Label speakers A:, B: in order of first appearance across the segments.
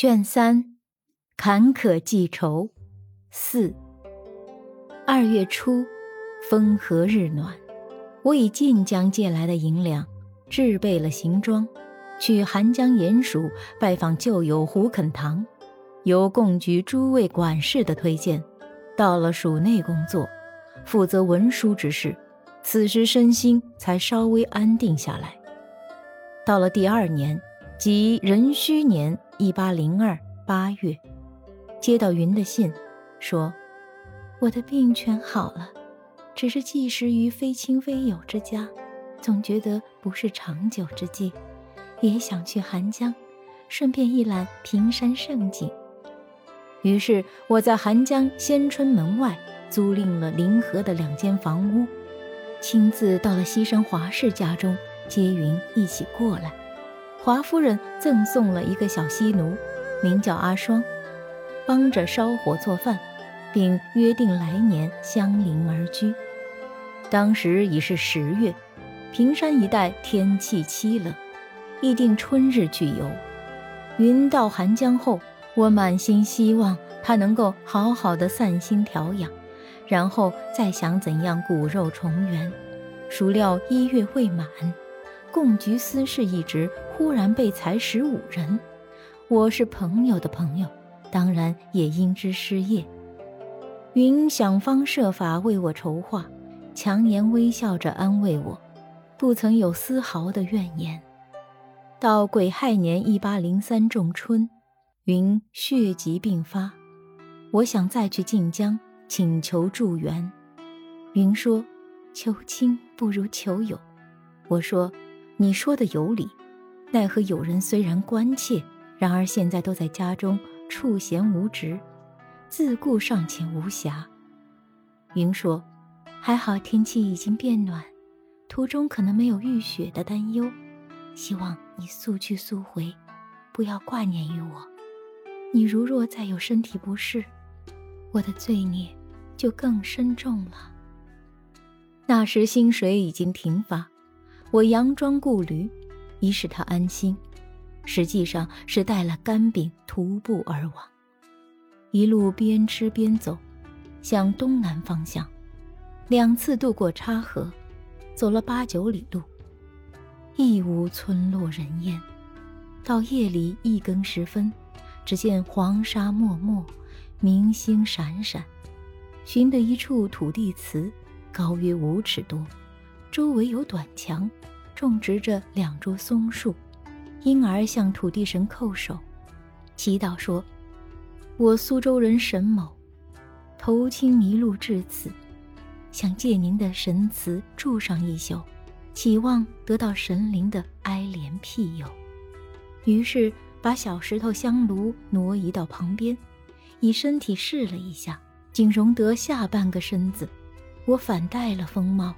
A: 卷三，坎坷记愁，四。二月初，风和日暖，我以晋江借来的银两，置备了行装，去寒江鼹署拜访旧友胡肯堂。由贡局诸位管事的推荐，到了署内工作，负责文书之事。此时身心才稍微安定下来。到了第二年，即壬戌年一八零二八月，接到云的信，说。我的病全好了，只是寄食于非亲非友之家，总觉得不是长久之计，也想去寒江，顺便一览平山胜景。于是我在寒江仙春门外租赁了临河的两间房屋，亲自到了西山华氏家中接云一起过来。华夫人赠送了一个小西奴，名叫阿双，帮着烧火做饭。并约定来年相邻而居。当时已是十月，平山一带天气凄冷，议定春日去游。云到寒江后，我满心希望他能够好好的散心调养，然后再想怎样骨肉重圆。孰料一月未满，贡局司事一职忽然被裁十五人。我是朋友的朋友，当然也因之失业。云想方设法为我筹划，强颜微笑着安慰我，不曾有丝毫的怨言。到癸亥年一八零三仲春，云血疾病发，我想再去晋江请求助援。云说：“求亲不如求友。”我说：“你说的有理，奈何友人虽然关切，然而现在都在家中处闲无职。”自顾尚且无暇，云说：“还好天气已经变暖，途中可能没有遇雪的担忧。希望你速去速回，不要挂念于我。你如若再有身体不适，我的罪孽就更深重了。”那时薪水已经停发，我佯装顾驴，以使他安心，实际上是带了干饼徒步而往。一路边吃边走，向东南方向，两次渡过叉河，走了八九里路，亦无村落人烟。到夜里一更时分，只见黄沙漠漠，明星闪闪，寻得一处土地祠，高约五尺多，周围有短墙，种植着两株松树，因而向土地神叩首，祈祷说。我苏州人沈某，投亲迷路至此，想借您的神祠住上一宿，期望得到神灵的哀怜庇佑。于是把小石头香炉挪移到旁边，以身体试了一下，仅容得下半个身子。我反戴了风帽，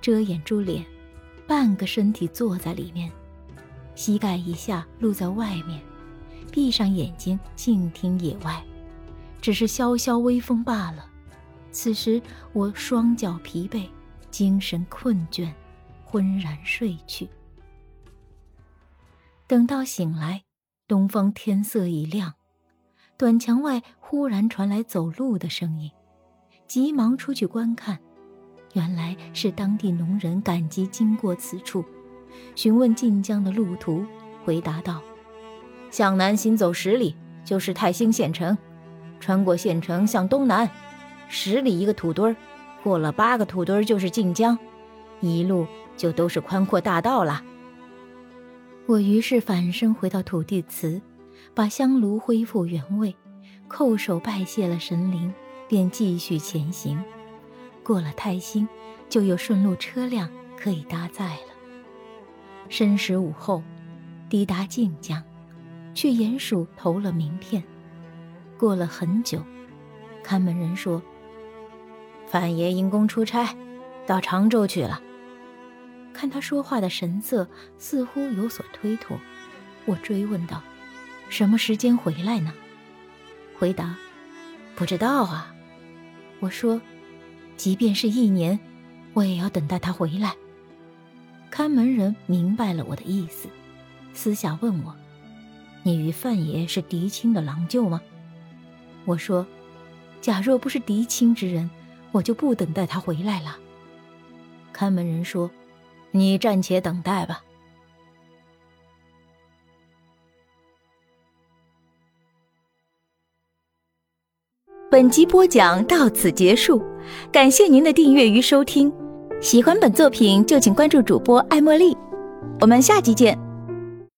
A: 遮掩住脸，半个身体坐在里面，膝盖以下露在外面。闭上眼睛，静听野外，只是萧萧微风罢了。此时我双脚疲惫，精神困倦，昏然睡去。等到醒来，东方天色已亮，短墙外忽然传来走路的声音，急忙出去观看，原来是当地农人赶集经过此处，询问晋江的路途，回答道。向南行走十里就是泰兴县城，穿过县城向东南，十里一个土堆儿，过了八个土堆儿就是晋江，一路就都是宽阔大道了。我于是返身回到土地祠，把香炉恢复原位，叩首拜谢了神灵，便继续前行。过了泰兴，就有顺路车辆可以搭载了。申时午后，抵达晋江。去鼹鼠投了名片。过了很久，看门人说：“范爷因公出差，到常州去了。”看他说话的神色似乎有所推脱，我追问道：“什么时间回来呢？”回答：“不知道啊。”我说：“即便是一年，我也要等待他回来。”看门人明白了我的意思，私下问我：“你与范爷是嫡亲的郎舅吗？”我说：“假若不是嫡亲之人，我就不等待他回来了。”看门人说。你暂且等待吧。本集播讲到此结束，感谢您的订阅与收听。喜欢本作品就请关注主播爱茉莉，我们下集见。